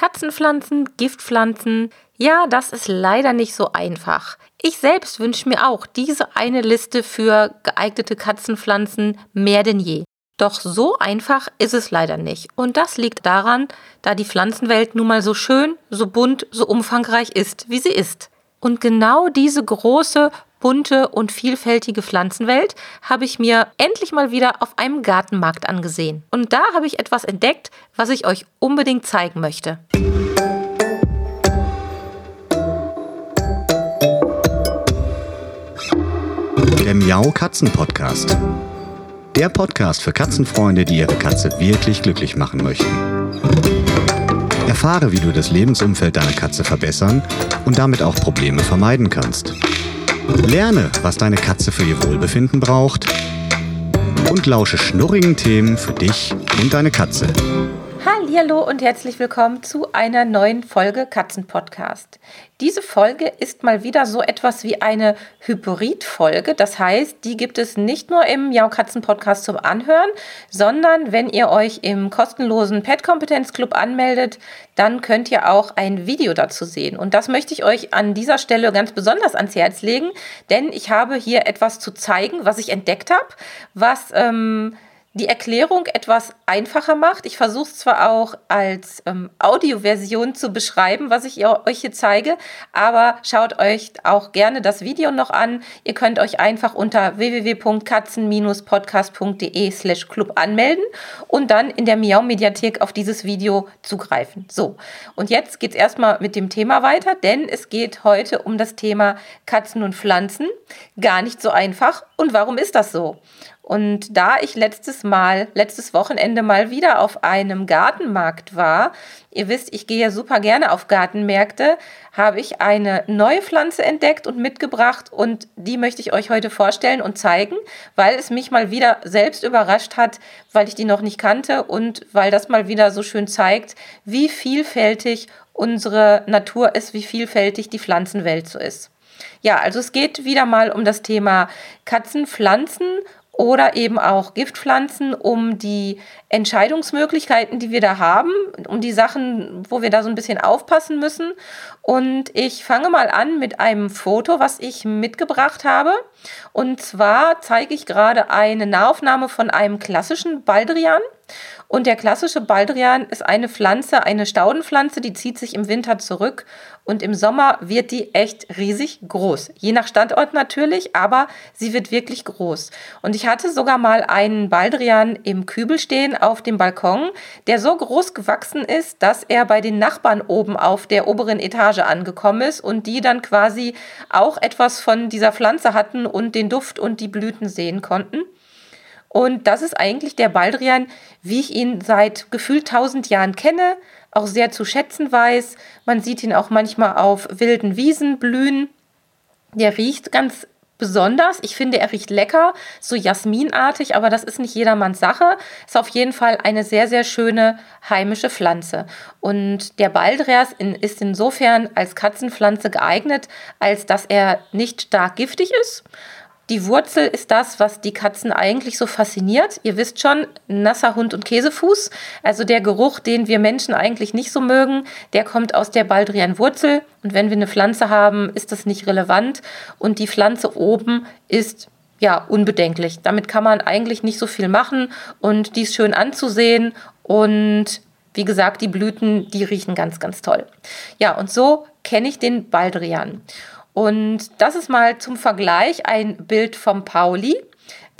Katzenpflanzen, Giftpflanzen, ja, das ist leider nicht so einfach. Ich selbst wünsche mir auch diese eine Liste für geeignete Katzenpflanzen mehr denn je. Doch so einfach ist es leider nicht. Und das liegt daran, da die Pflanzenwelt nun mal so schön, so bunt, so umfangreich ist, wie sie ist. Und genau diese große, bunte und vielfältige Pflanzenwelt habe ich mir endlich mal wieder auf einem Gartenmarkt angesehen. Und da habe ich etwas entdeckt, was ich euch unbedingt zeigen möchte. Der Miau Katzen Podcast. Der Podcast für Katzenfreunde, die ihre Katze wirklich glücklich machen möchten. Erfahre, wie du das Lebensumfeld deiner Katze verbessern und damit auch Probleme vermeiden kannst. Lerne, was deine Katze für ihr Wohlbefinden braucht und lausche schnurrigen Themen für dich und deine Katze. Hallo und herzlich willkommen zu einer neuen Folge Katzenpodcast. Diese Folge ist mal wieder so etwas wie eine Hybridfolge. Das heißt, die gibt es nicht nur im Jau Katzen Podcast zum Anhören, sondern wenn ihr euch im kostenlosen Pet Kompetenz Club anmeldet, dann könnt ihr auch ein Video dazu sehen. Und das möchte ich euch an dieser Stelle ganz besonders ans Herz legen, denn ich habe hier etwas zu zeigen, was ich entdeckt habe, was ähm, die Erklärung etwas einfacher macht. Ich versuche es zwar auch als ähm, Audioversion zu beschreiben, was ich euch hier zeige, aber schaut euch auch gerne das Video noch an. Ihr könnt euch einfach unter www.katzen-podcast.de slash club anmelden und dann in der Miau-Mediathek auf dieses Video zugreifen. So, und jetzt geht es erstmal mit dem Thema weiter, denn es geht heute um das Thema Katzen und Pflanzen. Gar nicht so einfach. Und warum ist das so? Und da ich letztes Mal, letztes Wochenende mal wieder auf einem Gartenmarkt war, ihr wisst, ich gehe ja super gerne auf Gartenmärkte, habe ich eine neue Pflanze entdeckt und mitgebracht und die möchte ich euch heute vorstellen und zeigen, weil es mich mal wieder selbst überrascht hat, weil ich die noch nicht kannte und weil das mal wieder so schön zeigt, wie vielfältig unsere Natur ist, wie vielfältig die Pflanzenwelt so ist. Ja, also es geht wieder mal um das Thema Katzen, Pflanzen oder eben auch Giftpflanzen, um die Entscheidungsmöglichkeiten, die wir da haben, um die Sachen, wo wir da so ein bisschen aufpassen müssen. Und ich fange mal an mit einem Foto, was ich mitgebracht habe. Und zwar zeige ich gerade eine Nahaufnahme von einem klassischen Baldrian. Und der klassische Baldrian ist eine Pflanze, eine Staudenpflanze, die zieht sich im Winter zurück und im Sommer wird die echt riesig groß. Je nach Standort natürlich, aber sie wird wirklich groß. Und ich hatte sogar mal einen Baldrian im Kübel stehen auf dem Balkon, der so groß gewachsen ist, dass er bei den Nachbarn oben auf der oberen Etage angekommen ist und die dann quasi auch etwas von dieser Pflanze hatten und den Duft und die Blüten sehen konnten. Und das ist eigentlich der Baldrian, wie ich ihn seit gefühlt tausend Jahren kenne, auch sehr zu schätzen weiß. Man sieht ihn auch manchmal auf wilden Wiesen blühen. Der riecht ganz besonders. Ich finde, er riecht lecker, so jasminartig, aber das ist nicht jedermanns Sache. Ist auf jeden Fall eine sehr, sehr schöne heimische Pflanze. Und der Baldrias ist insofern als Katzenpflanze geeignet, als dass er nicht stark giftig ist die Wurzel ist das, was die Katzen eigentlich so fasziniert. Ihr wisst schon, nasser Hund und Käsefuß, also der Geruch, den wir Menschen eigentlich nicht so mögen, der kommt aus der Baldrianwurzel. Und wenn wir eine Pflanze haben, ist das nicht relevant. Und die Pflanze oben ist ja unbedenklich. Damit kann man eigentlich nicht so viel machen und die ist schön anzusehen und wie gesagt, die Blüten, die riechen ganz, ganz toll. Ja, und so kenne ich den Baldrian. Und das ist mal zum Vergleich ein Bild vom Pauli.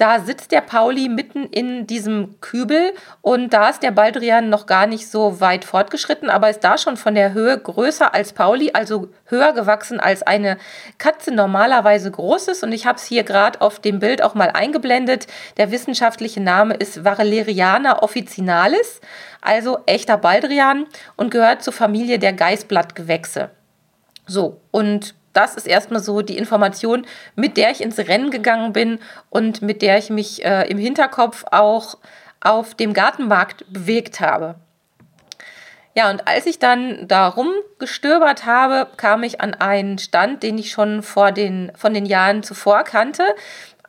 Da sitzt der Pauli mitten in diesem Kübel und da ist der Baldrian noch gar nicht so weit fortgeschritten, aber ist da schon von der Höhe größer als Pauli, also höher gewachsen als eine Katze normalerweise groß ist. Und ich habe es hier gerade auf dem Bild auch mal eingeblendet. Der wissenschaftliche Name ist Vareleriana officinalis, also echter Baldrian und gehört zur Familie der Geißblattgewächse. So, und das ist erstmal so die Information, mit der ich ins Rennen gegangen bin und mit der ich mich äh, im Hinterkopf auch auf dem Gartenmarkt bewegt habe. Ja, und als ich dann da rumgestöbert habe, kam ich an einen Stand, den ich schon vor den, von den Jahren zuvor kannte.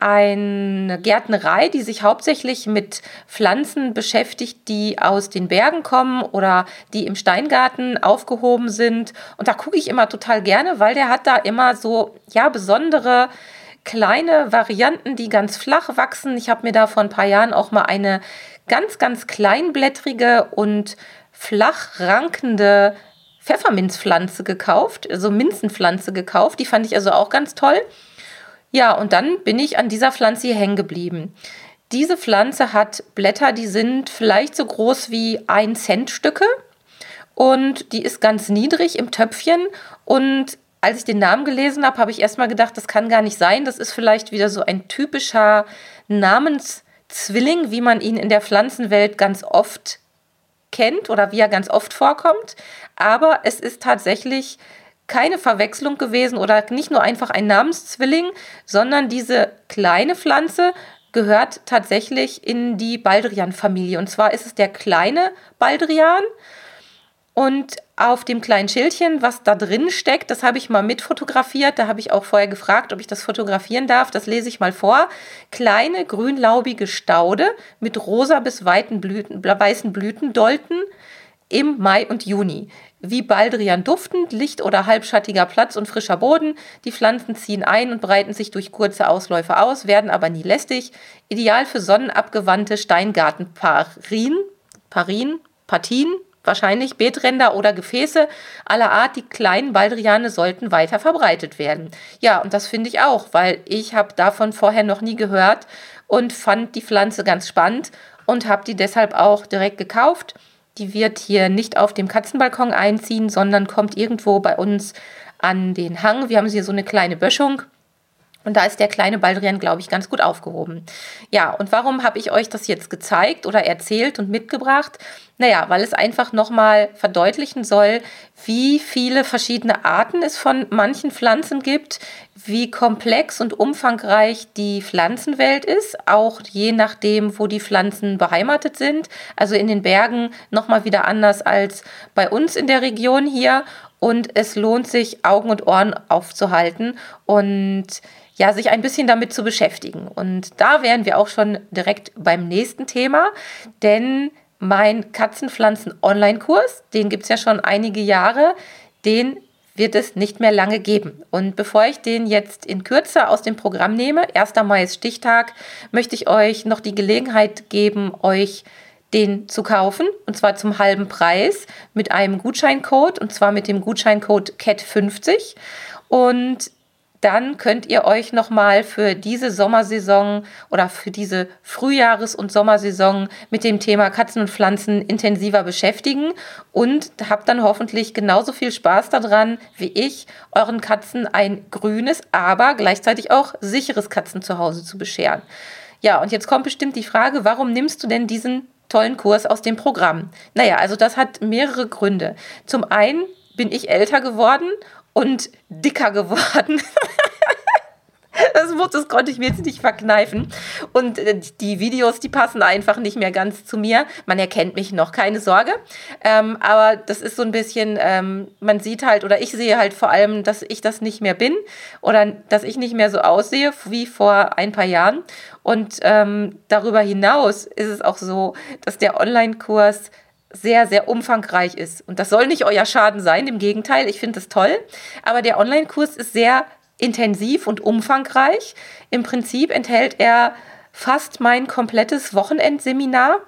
Eine Gärtnerei, die sich hauptsächlich mit Pflanzen beschäftigt, die aus den Bergen kommen oder die im Steingarten aufgehoben sind. Und da gucke ich immer total gerne, weil der hat da immer so, ja, besondere kleine Varianten, die ganz flach wachsen. Ich habe mir da vor ein paar Jahren auch mal eine ganz, ganz kleinblättrige und flach rankende Pfefferminzpflanze gekauft, also Minzenpflanze gekauft. Die fand ich also auch ganz toll. Ja, und dann bin ich an dieser Pflanze hier hängen geblieben. Diese Pflanze hat Blätter, die sind vielleicht so groß wie ein Cent Stücke und die ist ganz niedrig im Töpfchen und als ich den Namen gelesen habe, habe ich erstmal gedacht, das kann gar nicht sein. Das ist vielleicht wieder so ein typischer Namenszwilling, wie man ihn in der Pflanzenwelt ganz oft kennt oder wie er ganz oft vorkommt. Aber es ist tatsächlich keine Verwechslung gewesen oder nicht nur einfach ein Namenszwilling, sondern diese kleine Pflanze gehört tatsächlich in die Baldrian-Familie. Und zwar ist es der kleine Baldrian. Und auf dem kleinen Schildchen, was da drin steckt, das habe ich mal mitfotografiert. Da habe ich auch vorher gefragt, ob ich das fotografieren darf. Das lese ich mal vor. Kleine grünlaubige Staude mit rosa bis weiten Blüten, weißen Blütendolten im Mai und Juni. Wie Baldrian duftend, licht- oder halbschattiger Platz und frischer Boden. Die Pflanzen ziehen ein und breiten sich durch kurze Ausläufe aus, werden aber nie lästig. Ideal für sonnenabgewandte Steingartenparien, Parien, Partien, wahrscheinlich Beetränder oder Gefäße aller Art. Die kleinen Baldriane sollten weiter verbreitet werden. Ja, und das finde ich auch, weil ich habe davon vorher noch nie gehört und fand die Pflanze ganz spannend und habe die deshalb auch direkt gekauft. Die wird hier nicht auf dem Katzenbalkon einziehen, sondern kommt irgendwo bei uns an den Hang. Wir haben hier so eine kleine Böschung. Und da ist der kleine Baldrian, glaube ich, ganz gut aufgehoben. Ja, und warum habe ich euch das jetzt gezeigt oder erzählt und mitgebracht? Naja, weil es einfach nochmal verdeutlichen soll, wie viele verschiedene Arten es von manchen Pflanzen gibt, wie komplex und umfangreich die Pflanzenwelt ist, auch je nachdem, wo die Pflanzen beheimatet sind. Also in den Bergen nochmal wieder anders als bei uns in der Region hier. Und es lohnt sich, Augen und Ohren aufzuhalten und ja, sich ein bisschen damit zu beschäftigen. Und da wären wir auch schon direkt beim nächsten Thema, denn mein Katzenpflanzen-Online-Kurs, den gibt es ja schon einige Jahre, den wird es nicht mehr lange geben. Und bevor ich den jetzt in Kürze aus dem Programm nehme, 1. Mai ist Stichtag, möchte ich euch noch die Gelegenheit geben, euch den zu kaufen und zwar zum halben Preis mit einem Gutscheincode und zwar mit dem Gutscheincode CAT50 und dann könnt ihr euch nochmal für diese Sommersaison oder für diese Frühjahres- und Sommersaison mit dem Thema Katzen und Pflanzen intensiver beschäftigen und habt dann hoffentlich genauso viel Spaß daran wie ich, euren Katzen ein grünes, aber gleichzeitig auch sicheres Katzenzuhause zu bescheren. Ja, und jetzt kommt bestimmt die Frage, warum nimmst du denn diesen tollen Kurs aus dem Programm? Naja, also das hat mehrere Gründe. Zum einen bin ich älter geworden und dicker geworden. Das, das konnte ich mir jetzt nicht verkneifen. Und äh, die Videos, die passen einfach nicht mehr ganz zu mir. Man erkennt mich noch, keine Sorge. Ähm, aber das ist so ein bisschen, ähm, man sieht halt, oder ich sehe halt vor allem, dass ich das nicht mehr bin oder dass ich nicht mehr so aussehe wie vor ein paar Jahren. Und ähm, darüber hinaus ist es auch so, dass der Online-Kurs sehr, sehr umfangreich ist. Und das soll nicht euer Schaden sein, im Gegenteil, ich finde es toll. Aber der Online-Kurs ist sehr intensiv und umfangreich. Im Prinzip enthält er fast mein komplettes Wochenendseminar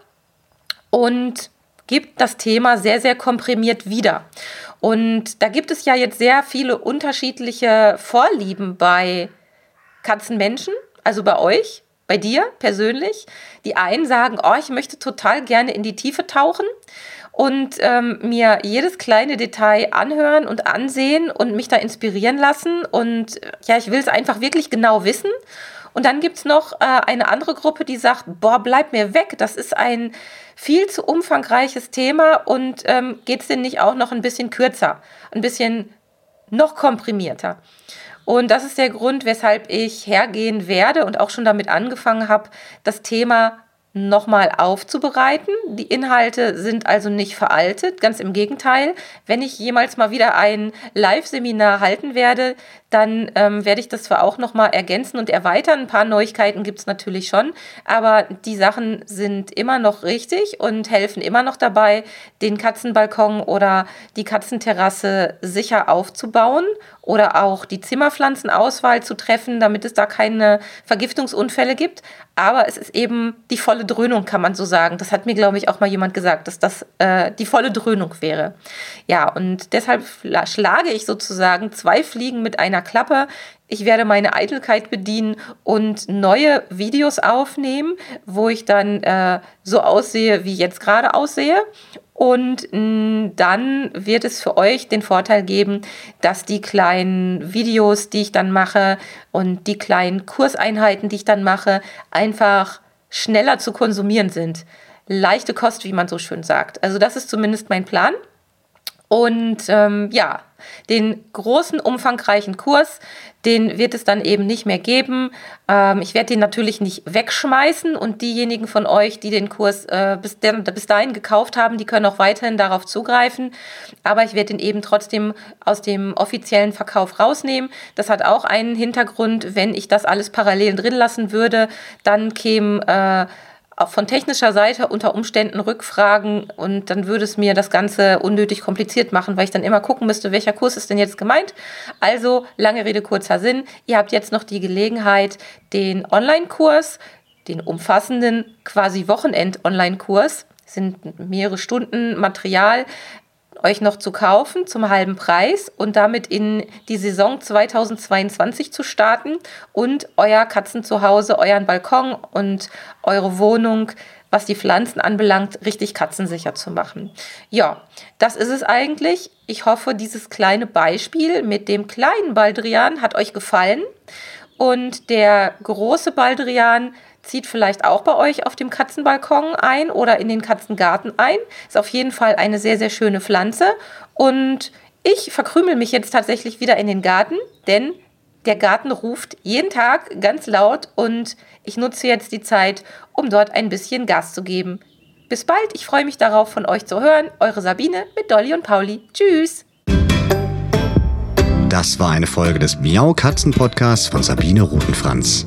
und gibt das Thema sehr, sehr komprimiert wieder. Und da gibt es ja jetzt sehr viele unterschiedliche Vorlieben bei Katzenmenschen, also bei euch bei dir persönlich. Die einen sagen, oh, ich möchte total gerne in die Tiefe tauchen und ähm, mir jedes kleine Detail anhören und ansehen und mich da inspirieren lassen. Und äh, ja, ich will es einfach wirklich genau wissen. Und dann gibt es noch äh, eine andere Gruppe, die sagt, boah, bleib mir weg, das ist ein viel zu umfangreiches Thema und ähm, geht es denn nicht auch noch ein bisschen kürzer, ein bisschen noch komprimierter? Und das ist der Grund, weshalb ich hergehen werde und auch schon damit angefangen habe, das Thema nochmal aufzubereiten. Die Inhalte sind also nicht veraltet, ganz im Gegenteil. Wenn ich jemals mal wieder ein Live-Seminar halten werde, dann ähm, werde ich das zwar auch nochmal ergänzen und erweitern. Ein paar Neuigkeiten gibt es natürlich schon, aber die Sachen sind immer noch richtig und helfen immer noch dabei, den Katzenbalkon oder die Katzenterrasse sicher aufzubauen oder auch die Zimmerpflanzenauswahl zu treffen, damit es da keine Vergiftungsunfälle gibt. Aber es ist eben die volle Dröhnung, kann man so sagen. Das hat mir, glaube ich, auch mal jemand gesagt, dass das äh, die volle Dröhnung wäre. Ja, und deshalb schlage ich sozusagen zwei Fliegen mit einer Klappe. Ich werde meine Eitelkeit bedienen und neue Videos aufnehmen, wo ich dann äh, so aussehe, wie jetzt gerade aussehe. Und mh, dann wird es für euch den Vorteil geben, dass die kleinen Videos, die ich dann mache und die kleinen Kurseinheiten, die ich dann mache, einfach schneller zu konsumieren sind. Leichte Kost, wie man so schön sagt. Also das ist zumindest mein Plan. Und ähm, ja, den großen, umfangreichen Kurs, den wird es dann eben nicht mehr geben. Ähm, ich werde den natürlich nicht wegschmeißen und diejenigen von euch, die den Kurs äh, bis, der, bis dahin gekauft haben, die können auch weiterhin darauf zugreifen. Aber ich werde den eben trotzdem aus dem offiziellen Verkauf rausnehmen. Das hat auch einen Hintergrund. Wenn ich das alles parallel drin lassen würde, dann käme... Äh, auch von technischer Seite unter Umständen Rückfragen und dann würde es mir das Ganze unnötig kompliziert machen, weil ich dann immer gucken müsste, welcher Kurs ist denn jetzt gemeint. Also, lange Rede, kurzer Sinn. Ihr habt jetzt noch die Gelegenheit, den Online-Kurs, den umfassenden quasi Wochenend-Online-Kurs, sind mehrere Stunden Material, euch noch zu kaufen zum halben Preis und damit in die Saison 2022 zu starten und euer Katzenzuhause, euren Balkon und eure Wohnung was die Pflanzen anbelangt, richtig katzensicher zu machen. Ja, das ist es eigentlich. Ich hoffe, dieses kleine Beispiel mit dem kleinen Baldrian hat euch gefallen. Und der große Baldrian zieht vielleicht auch bei euch auf dem Katzenbalkon ein oder in den Katzengarten ein. Ist auf jeden Fall eine sehr, sehr schöne Pflanze. Und ich verkrümel mich jetzt tatsächlich wieder in den Garten, denn der Garten ruft jeden Tag ganz laut und ich nutze jetzt die Zeit, um dort ein bisschen Gas zu geben. Bis bald, ich freue mich darauf, von euch zu hören. Eure Sabine mit Dolly und Pauli. Tschüss! Das war eine Folge des Miau Katzen Podcasts von Sabine Rutenfranz.